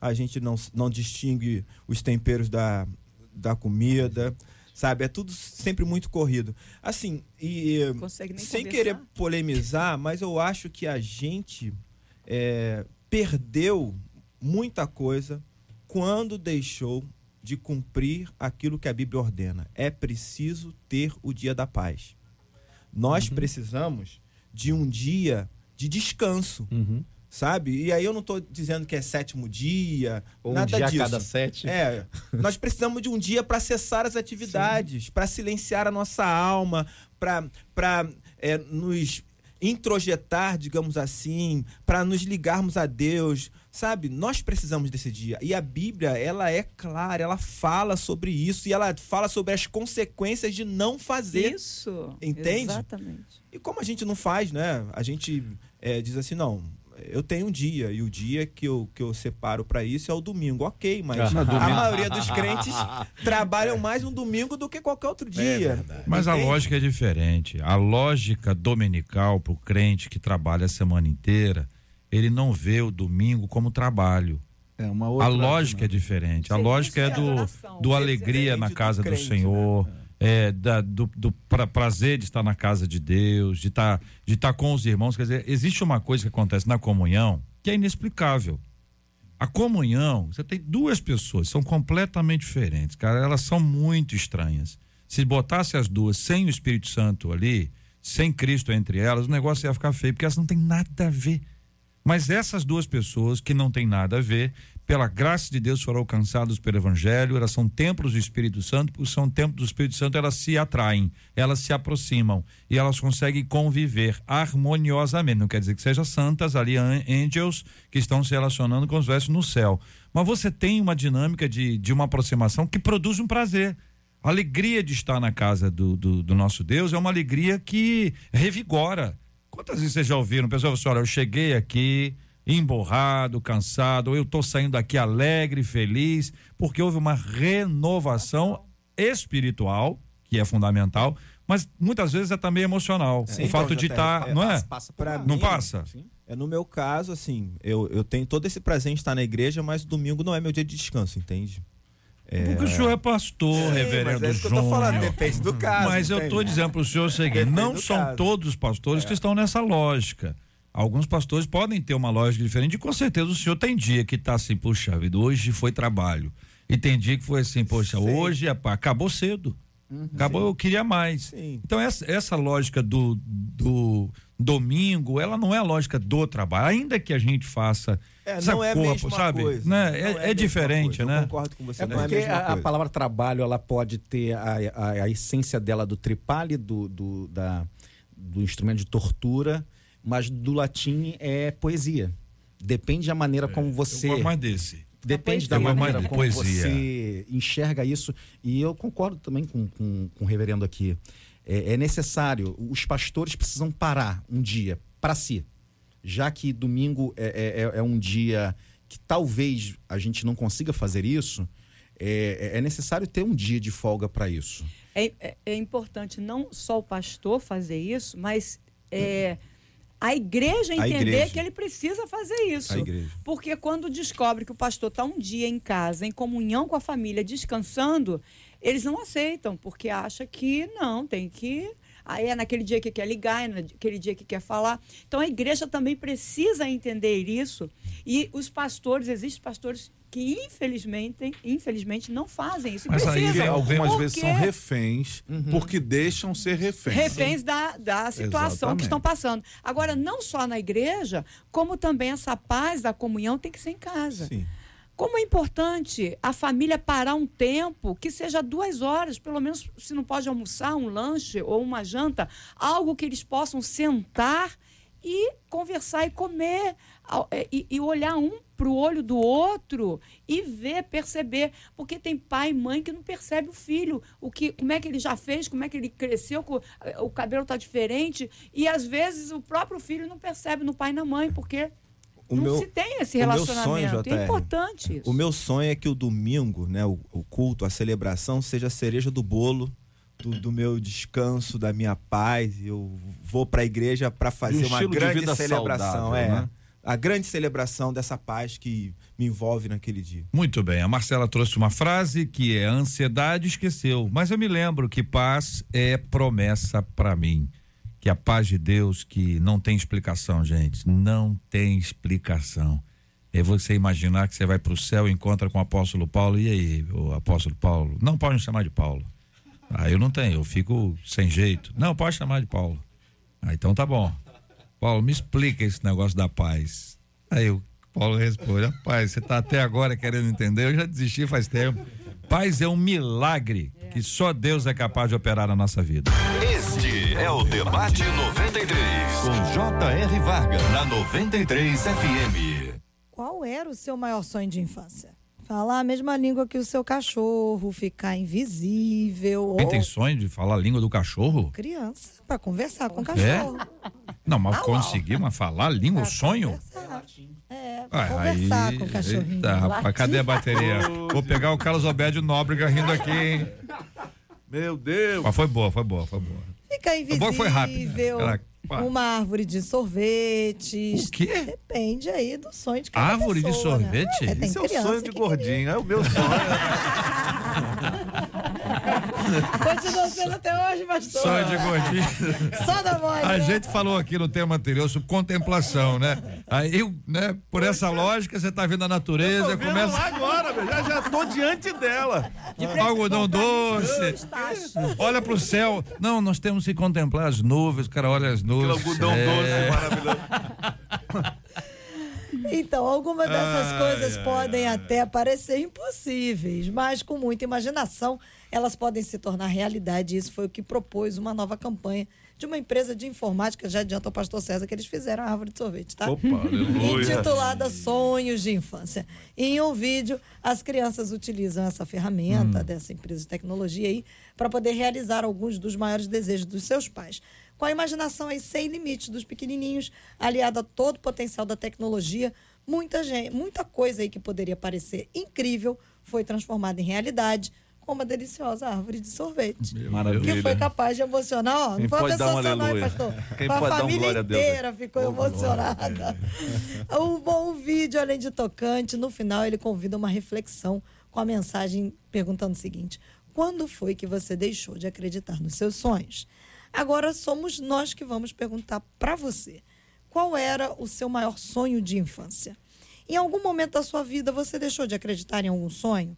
a gente não, não distingue os temperos da, da comida, sabe? É tudo sempre muito corrido. Assim, e Consegue nem sem conversar. querer polemizar, mas eu acho que a gente é, perdeu muita coisa quando deixou de cumprir aquilo que a Bíblia ordena. É preciso ter o dia da paz. Nós Uhum. precisamos de um dia de descanso, Uhum. Sabe? E aí eu não estou dizendo que é sétimo dia, Ou um nada dia a disso. cada sete. É, nós precisamos de um dia para cessar as atividades, para silenciar a nossa alma, para é, nos introjetar, digamos assim, para nos ligarmos a Deus, sabe? Nós precisamos desse dia. E a Bíblia, ela é clara, ela fala sobre isso e ela fala sobre as consequências de não fazer. Isso. Entende? Exatamente. E como a gente não faz, né? A gente é, diz assim, não, eu tenho um dia, e o dia que eu, que eu separo para isso é o domingo. Ok, mas Ah, a domingo. maioria dos crentes trabalham mais no domingo do que qualquer outro dia. Mas a Entende? lógica é diferente. A lógica dominical para o crente que trabalha a semana inteira, ele não vê o domingo como trabalho. É uma outra. a lógica é diferente. A Sim, lógica é é do, adoração. do alegria na casa do, crente, Senhor. É, da- do, do pra- prazer de estar na casa de Deus, de estar de estar com os irmãos. Quer dizer, existe uma coisa que acontece na comunhão que é inexplicável. A comunhão, você tem duas pessoas, são completamente diferentes, cara. Elas são muito estranhas. Se botasse as duas sem o Espírito Santo ali, sem Cristo entre elas, o negócio ia ficar feio, porque elas não têm nada a ver. Mas essas duas pessoas que não têm nada a ver, pela graça de Deus foram alcançadas pelo Evangelho, elas são templos do Espírito Santo, por são templos do Espírito Santo, elas se atraem, elas se aproximam e elas conseguem conviver harmoniosamente. Não quer dizer que sejam santas ali, an- angels, que estão se relacionando com os versos no céu. Mas você tem uma dinâmica de, de uma aproximação que produz um prazer. A alegria de estar na casa do, do, do nosso Deus é uma alegria que revigora. Quantas vezes vocês já ouviram? Pessoal, assim, olha, eu cheguei aqui emborrado, cansado, ou eu estou saindo daqui alegre, feliz, porque houve uma renovação espiritual, que é fundamental, mas muitas vezes é também emocional. Sim, o fato então, de JR, estar, é, não é? Passa Pra. Não mim, passa? Sim. É no meu caso, assim, eu, eu tenho todo esse prazer em estar na igreja, mas domingo não é meu dia de descanso, entende? Porque o senhor é pastor, Sim, reverendo mas é isso que eu tô falando, depende do caso. Mas eu entende? estou dizendo para o senhor o seguinte: não são caso. todos os pastores que estão nessa lógica. Alguns pastores podem ter uma lógica diferente, e com certeza o senhor tem dia que está assim, puxa vida, hoje foi trabalho. E tem dia que foi assim, poxa, Sim. hoje é, pá, acabou cedo. Acabou, eu queria mais. Sim. Então, essa, essa lógica do, do domingo, ela não é a lógica do trabalho. Ainda que a gente faça. É, não é a corpo, mesma sabe? coisa. Né? É, é mesma diferente, coisa. né? Eu concordo com você, É é a porque a, a palavra trabalho ela pode ter a, a, a essência dela do tripale, do, do, da, do instrumento de tortura, mas do latim é poesia. Depende da maneira como você. Eu gosto mais desse. Depende da Eu gosto maneira mais de como poesia. você enxerga isso. E eu concordo também com, com, com o reverendo aqui. É, é necessário, os pastores precisam parar um dia para si. Já que domingo é, é- é- é um dia que talvez a gente não consiga fazer isso, é, é necessário ter um dia de folga para isso. É, é- é importante não só o pastor fazer isso, mas é, a igreja A entender igreja. que ele precisa fazer isso. A. Porque quando descobre que o pastor está um dia em casa, em comunhão com a família, descansando, eles não aceitam, porque acha que não, tem que. Aí é naquele dia que quer ligar, é naquele dia que quer falar. Então a igreja também precisa entender isso. E os pastores, existem pastores que infelizmente, infelizmente não fazem isso. Mas aí precisam. Algumas Por vezes são reféns porque deixam ser reféns. reféns da, da situação Exatamente. que estão passando. Agora, não só na igreja, como também essa paz da comunhão tem que ser em casa. Sim. Como é importante a família parar um tempo, que seja duas horas, pelo menos se não pode almoçar, um lanche ou uma janta, algo que eles possam sentar e conversar e comer é, e, e olhar um para o olho do outro e ver, perceber. Porque tem pai e mãe que não percebe o filho, o que, como é que ele já fez, como é que ele cresceu, co- o cabelo está diferente. E às vezes o próprio filho não percebe no pai e na mãe, porque O não meu- se tem esse relacionamento. sonho, é JR, importante isso. O meu sonho é que o domingo, né, o, o culto, a celebração, seja a cereja do bolo do, do meu descanso, da minha paz. Eu vou para a igreja para fazer uma grande celebração. saudável, é, né? A grande celebração dessa paz que me envolve naquele dia. Muito bem, a Marcela trouxe uma frase que é ansiedade esqueceu, mas eu me lembro que paz é promessa para mim. Que a paz de Deus que não tem explicação, gente, não tem explicação. É você imaginar que você vai para o céu e encontra com o apóstolo Paulo, e aí, o apóstolo Paulo? Não pode me chamar de Paulo. Ah, eu não tenho, eu fico sem jeito. Não, pode chamar de Paulo. Ah, então tá bom. Paulo, me explica esse negócio da paz. Aí o Paulo responde: Rapaz, você está até agora querendo entender? Eu já desisti faz tempo. Paz é um milagre que só Deus é capaz de operar na nossa vida. Este é o Debate 93, com J.R. Varga, na 93 FM. Qual era o seu maior sonho de infância? Falar a mesma língua que o seu cachorro, ficar invisível. Quem ou tem sonho de falar a língua do cachorro? criança, para conversar É? com o cachorro. Não, mas conseguir mas falar a língua, o sonho? É, Ah, pra conversar aí, com o cachorrinho. eita, rapaz, cadê a bateria? Vou pegar o Carlos Alberto Nóbrega rindo aqui, hein? Meu Deus. Mas foi boa, foi boa, foi boa. Ficar Foi invisível. boa, foi rápido. Ela- Uma árvore de sorvetes. O quê? Depende aí do sonho de cada Árvore de pessoa, né? sorvete? É, tem Isso é o sonho de gordinho, é o meu sonho. Continua sendo até hoje, pastor. Sonho de gordinho. Só da voz. A né? gente falou aqui no tema anterior sobre contemplação, né? Aí, eu, né, por essa lógica, você tá vendo a natureza, Tô vendo começa lá agora, meu, já, já tô diante dela. algodão doce, olha pro céu. Não, nós temos que contemplar as nuvens, o cara olha as Aquele nuvens. algodão é. doce maravilhoso. Então, algumas dessas coisas podem até parecer impossíveis, mas com muita imaginação elas podem se tornar realidade. Isso foi o que propôs uma nova campanha de uma empresa de informática. Já adianta o pastor César que eles fizeram a árvore de sorvete, tá? Opa. Intitulada Sonhos de Infância. Em um vídeo, as crianças utilizam essa ferramenta dessa empresa de tecnologia aí para poder realizar alguns dos maiores desejos dos seus pais. Com a imaginação aí sem limites dos pequenininhos, aliada a todo o potencial da tecnologia, muita gente, muita coisa aí que poderia parecer incrível foi transformada em realidade, como a deliciosa árvore de sorvete. Maravilha. Que foi capaz de emocionar, ó. Quem não foi uma pode dar pessoa um só, não, pastor? Quem a um família Deus? inteira ficou emocionada. O bom vídeo, além de tocante, no final ele convida uma reflexão com a mensagem perguntando o seguinte: quando foi que você deixou de acreditar nos seus sonhos? Agora somos nós que vamos perguntar para você: qual era o seu maior sonho de infância? Em algum momento da sua vida você deixou de acreditar em algum sonho?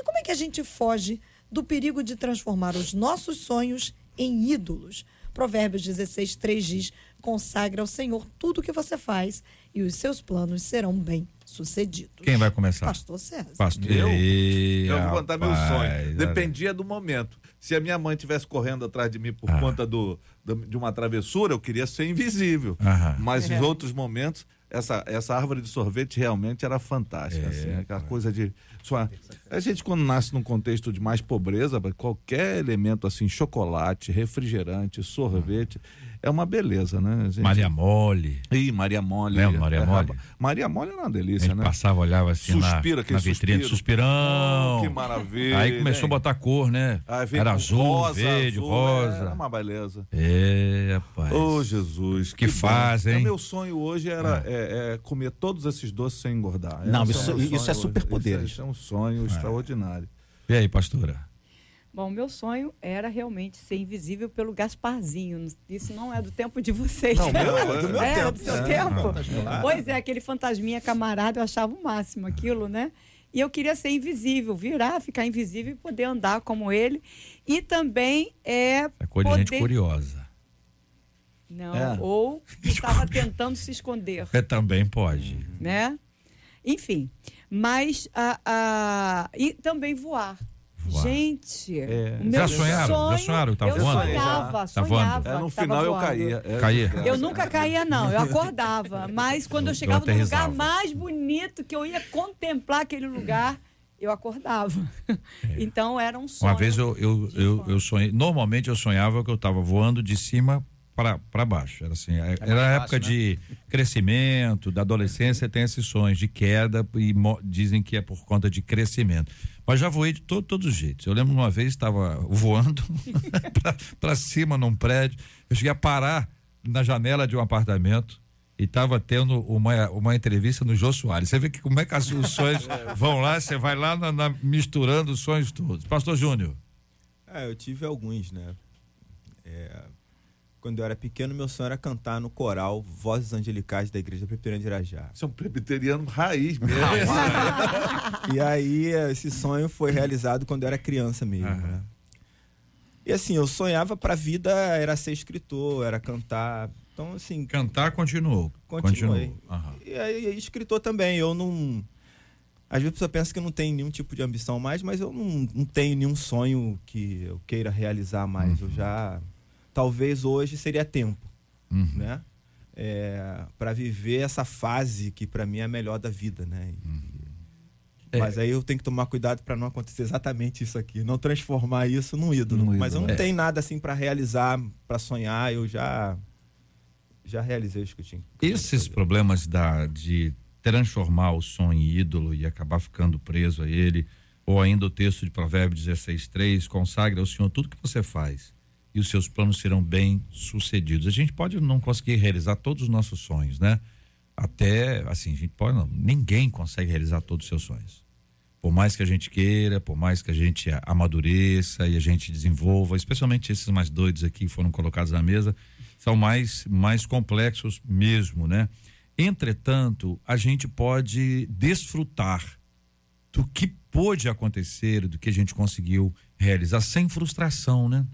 E como é que a gente foge do perigo de transformar os nossos sonhos em ídolos? Provérbios 16, 3 diz: consagra ao Senhor tudo o que você faz e os seus planos serão bem sucedidos. Quem vai começar? Pastor César. Pastor. Eu? Eu vou contar meu sonho. Dependia do momento. Se a minha mãe estivesse correndo atrás de mim por Ah. conta do, do- de uma travessura, eu queria ser invisível. Aham. Mas É. em outros momentos, essa, essa árvore de sorvete realmente era fantástica. É, assim, aquela coisa de. Sua, a gente, quando nasce num contexto de mais pobreza, qualquer elemento assim, chocolate, refrigerante, sorvete, é uma beleza, né? A gente- Maria Mole. Ih, Maria Mole. Lembra Maria É, Mole? Maria Mole era uma A delícia, gente né? passava, olhava assim na, Suspiro, na aquele vitrine, suspiro. suspirão. Oh, que maravilha, Aí começou hein? a botar cor, né? Era azul, rosa, verde, azul, rosa. Era uma beleza. É, rapaz. Ô, Jesus. Que bom. fase, hein? O meu sonho hoje era é, é comer todos esses doces sem engordar. Não, isso- isso é hoje. superpoderes. Isso é, isso é um sonho extraordinário. E aí, pastora? Bom, meu sonho era realmente ser invisível pelo Gasparzinho. Isso não é do tempo de vocês. Não, meu, é do meu É, tempo. do seu É. tempo? Pois é, aquele fantasminha camarada, eu achava o máximo aquilo, né? E eu queria ser invisível, virar, ficar invisível e poder andar como ele. E também é É coisa de gente poder... curiosa. Não, É. ou que estava tentando se esconder É, também pode. né? Enfim, mas a, a- e também voar. Gente, É. o meu Já sonharam? Já sonho, sonharam que tá eu voando? sonhava, Tá sonhava. voando? É, no final eu caía. É, Caía? Eu nunca caía, não. Eu acordava. Mas quando eu, Eu- chegava eu no lugar mais bonito, que eu ia contemplar aquele lugar, eu acordava. Então era um sonho. É. Uma vez eu, eu, eu, eu sonhei, normalmente eu sonhava que eu estava voando de cima para baixo. Era assim, é- era a época de crescimento, da adolescência, tem esses sonhos de queda e dizem que é por conta de crescimento. Mas já voei de todo, todos os jeitos. Eu lembro uma vez estava voando para cima num prédio, eu cheguei a parar na janela de um apartamento e estava tendo uma, uma entrevista no Jô Soares. Você vê que como é que as- os sonhos vão lá, você vai lá na- na- misturando os sonhos todos. Pastor Júnior. É, eu tive alguns, né? É, quando eu era pequeno, meu sonho era cantar no coral Vozes Angelicais da Igreja Presbiteriana de Irajá. Você é um presbiteriano raiz mesmo. E aí, esse sonho foi realizado quando eu era criança mesmo, Aham. né? E assim, eu sonhava pra vida, era ser escritor, era cantar. Então, assim, Cantar continuou. Continuei. Continuou. Aham. E aí, escritor também. Eu não. Às vezes a pessoa pensa que eu não tenho nenhum tipo de ambição mais, mas eu não, não tenho nenhum sonho que eu queira realizar mais. Eu já. Talvez hoje seria tempo, Uhum. né? É, para viver essa fase que para mim é a melhor da vida, né? E- É. Mas aí eu tenho que tomar cuidado para não acontecer exatamente isso aqui, não transformar isso num ídolo. Num Mas eu não é. tenho nada assim para realizar, para sonhar. Eu já já realizei os que eu tinha. Esses problemas da, de transformar o sonho em ídolo e acabar ficando preso a ele, ou ainda o texto de Provérbios 16:3 consagra ao Senhor tudo que você faz e os seus planos serão bem sucedidos. A gente pode não conseguir realizar todos os nossos sonhos, né? Até assim, a gente pode não, ninguém consegue realizar todos os seus sonhos. Por mais que a gente queira, por mais que a gente amadureça e a gente desenvolva, especialmente esses mais doidos aqui que foram colocados na mesa, são mais mais complexos mesmo, né? Entretanto, a gente pode desfrutar do que pôde acontecer, do que a gente conseguiu realizar sem frustração, né?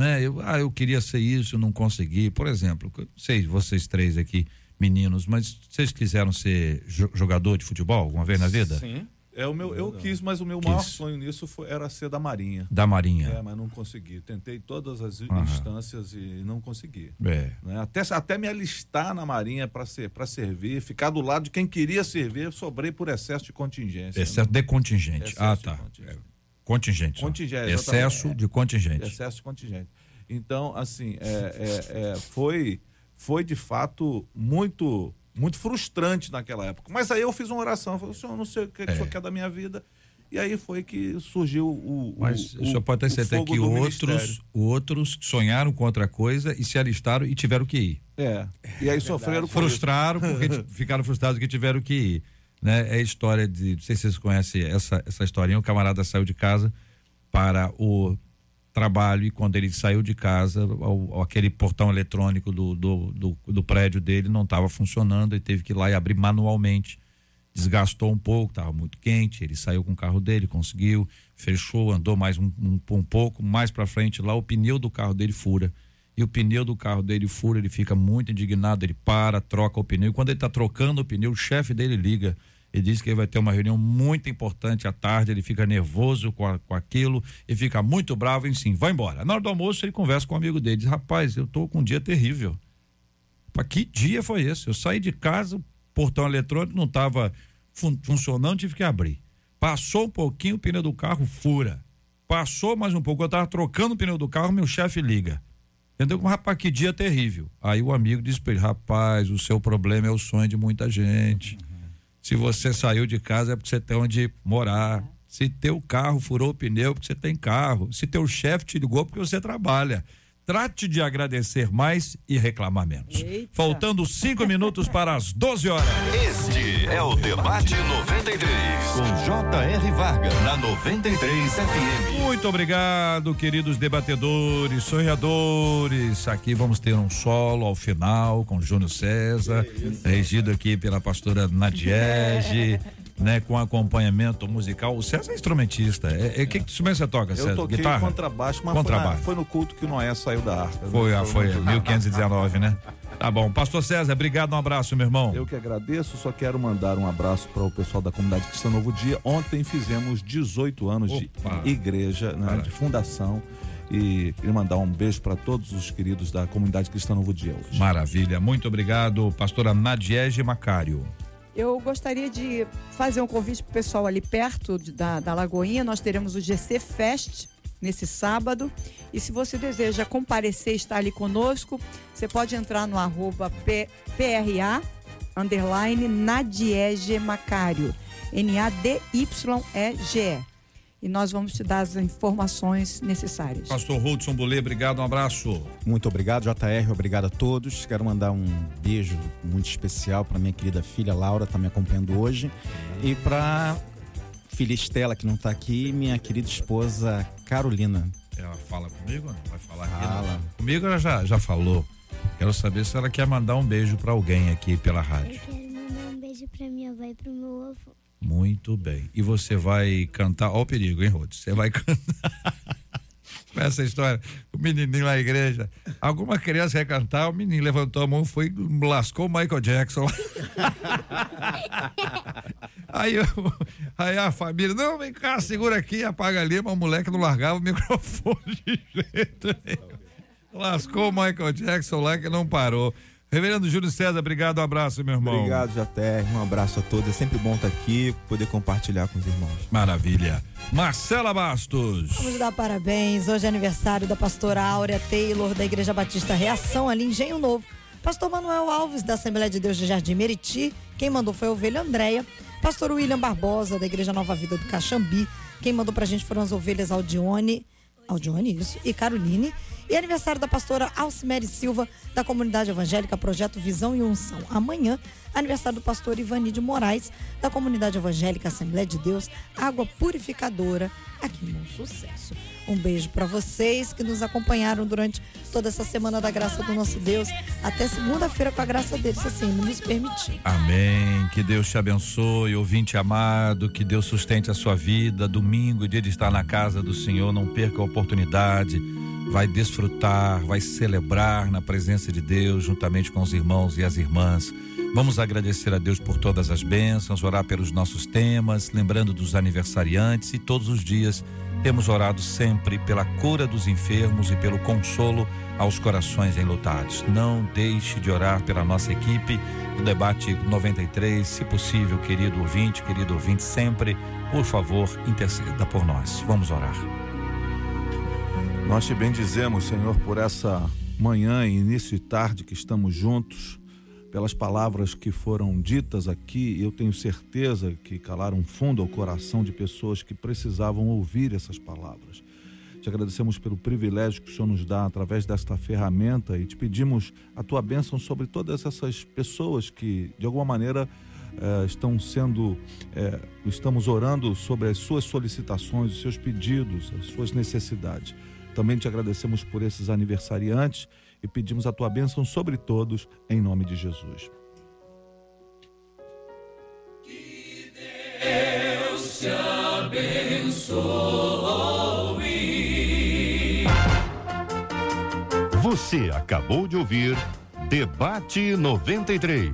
Né? Eu, ah, eu queria ser isso, não consegui. Por exemplo, sei vocês três aqui, meninos, mas vocês quiseram ser jo- jogador de futebol alguma vez na vida? Sim. É o meu, eu quis, mas o meu maior Quis. sonho nisso foi, era ser da Marinha. Da Marinha. É, mas não consegui. Tentei todas as Aham. instâncias e não consegui. É. né? Até, até me alistar na Marinha para ser, para servir, ficar do lado de quem queria servir, eu sobrei por excesso de contingência. Excesso de contingente. Excesso ah, de tá. contingente. É, Contingente. Contingente, Excesso exatamente. de contingente. Excesso de contingente. Então, assim, é, é, é, foi, foi de fato muito muito frustrante naquela época. Mas aí eu fiz uma oração, eu falei, senhor, não sei o que, que o senhor quer da minha vida. E aí foi que surgiu o. o- Mas o, o senhor pode ter certeza fogo que outros, ministério. outros sonharam com outra coisa e se alistaram e tiveram que ir. É. E aí sofreram com isso. Frustraram porque ficaram frustrados que tiveram que ir. Né? É a história de. Não sei se vocês conhecem essa, essa historinha. O camarada saiu de casa para o trabalho e quando ele saiu de casa, o- o- aquele portão eletrônico do, do, do, do prédio dele não estava funcionando e teve que ir lá e abrir manualmente. Desgastou um pouco, estava muito quente. Ele saiu com o carro dele, conseguiu, fechou, andou mais um, um, um pouco, mais para frente lá, o pneu do carro dele fura. E o pneu do carro dele fura, ele fica muito indignado, ele para, troca o pneu. E quando ele está trocando o pneu, o chefe dele liga e diz que ele vai ter uma reunião muito importante à tarde. Ele fica nervoso com, a- com aquilo e fica muito bravo, enfim, vai embora. Na hora do almoço, ele conversa com um amigo dele: diz, Rapaz, eu tô com um dia terrível. Pá, que dia foi esse? Eu saí de casa, o portão eletrônico não estava funcionando, tive que abrir. Passou um pouquinho, o pneu do carro fura. Passou mais um pouco, eu estava trocando o pneu do carro, meu chefe liga. Entendeu? Rapaz, que dia terrível. Aí o amigo disse para ele: Rapaz, o seu problema é o sonho de muita gente. Se você saiu de casa é porque você tem onde morar. Se teu carro furou o pneu é porque você tem carro. Se teu chefe te ligou é porque você trabalha. Trate de agradecer mais e reclamar menos. Eita. Faltando cinco minutos para as 12 horas. Este é o Debate 93, com J.R. Varga, na 93 FM. Muito obrigado, queridos debatedores, sonhadores. Aqui vamos ter um solo ao final com Júnior César, regido aqui pela pastora Nadiege. Né, com acompanhamento musical. O César é instrumentista. É, é, que instrumento você toca, César? Eu toquei Guitarra? contrabaixo, mas Contrabaixo. Foi, na- foi no culto que o Noé saiu da arca. né? Foi, ah, foi no- 1519, né? Tá bom. Pastor César, obrigado, um abraço, meu irmão. Eu que agradeço, só quero mandar um abraço para o pessoal da comunidade Cristã Novo Dia. Ontem fizemos 18 anos Opa. de igreja, né, de fundação. E queria mandar um beijo para todos os queridos da comunidade Cristã Novo Dia hoje. Maravilha, muito obrigado, pastora Nadiege Macário. Eu gostaria de fazer um convite para o pessoal ali perto de- da, da Lagoinha. Nós teremos o GC Fest nesse sábado. E se você deseja comparecer, estar ali conosco, você pode entrar no arroba P- PRA underline Nadiege. N-A-D-Y-E-G-E. E nós vamos te dar as informações necessárias. Pastor Hudson Bolê, obrigado, um abraço. Muito obrigado, JR. Obrigado a todos. Quero mandar um beijo muito especial para minha querida filha Laura, tá me acompanhando hoje. E para filha Estela, que não tá aqui, e minha querida esposa Carolina. Ela fala comigo ou não? Vai falar aqui? Fala. Não. Comigo ela já, já falou. Quero saber se ela quer mandar um beijo para alguém aqui pela rádio. Eu quero mandar um beijo pra minha avó e pro meu avô. Muito bem. E você vai cantar. Ó, o perigo, hein, Rod? Você vai cantar. Essa história, o menininho na igreja. Alguma criança ia cantar, o menino levantou a mão, foi lascou o Michael Jackson. aí, eu- aí a família, não, vem cá, segura aqui, apaga ali, mas o moleque não largava o microfone de jeito nenhum. Lascou o Michael Jackson lá que não parou. Reverendo Júlio César, obrigado, um abraço, meu irmão. Obrigado, JR. Um abraço a todos. É sempre bom estar aqui, poder compartilhar com os irmãos. Maravilha. Marcela Bastos. Vamos dar parabéns. Hoje é aniversário da pastora Áurea Taylor, da Igreja Batista Reação, ali em Engenho Novo. Pastor Manuel Alves, da Assembleia de Deus de Jardim Meriti. Quem mandou foi a ovelha Andréia. Pastor William Barbosa, da Igreja Nova Vida do Caxambi. Quem mandou pra gente foram as ovelhas Aldione. Aldione, isso. E Caroline. E aniversário da pastora Alcimere Silva, da comunidade evangélica Projeto Visão e Unção. Amanhã, aniversário do pastor Ivani de Moraes, da comunidade evangélica Assembleia de Deus, Água Purificadora, aqui Bom Sucesso. Um beijo para vocês que nos acompanharam durante toda essa semana da graça do nosso Deus. Até segunda-feira, com a graça dele, se assim nos permitir. Amém. Que Deus te abençoe, ouvinte amado, que Deus sustente a sua vida. Domingo, dia de estar na casa do Senhor, não perca a oportunidade. Vai desfrutar, vai celebrar na presença de Deus, juntamente com os irmãos e as irmãs. Vamos agradecer a Deus por todas as bênçãos, orar pelos nossos temas, lembrando dos aniversariantes e todos os dias temos orado sempre pela cura dos enfermos e pelo consolo aos corações enlutados. Não deixe de orar pela nossa equipe do debate 93, se possível, querido ouvinte, querido ouvinte, sempre, por favor, interceda por nós. Vamos orar. Nós te bendizemos, Senhor, por essa manhã e início e tarde que estamos juntos, pelas palavras que foram ditas aqui. Eu tenho certeza que calaram fundo ao coração de pessoas que precisavam ouvir essas palavras. Te agradecemos pelo privilégio que o Senhor nos dá através desta ferramenta e te pedimos a tua bênção sobre todas essas pessoas que, de alguma maneira, eh, estão sendo, eh, estamos orando sobre as suas solicitações, os seus pedidos, as suas necessidades. Também te agradecemos por esses aniversariantes e pedimos a tua bênção sobre todos, em nome de Jesus. Você acabou de ouvir Debate 93.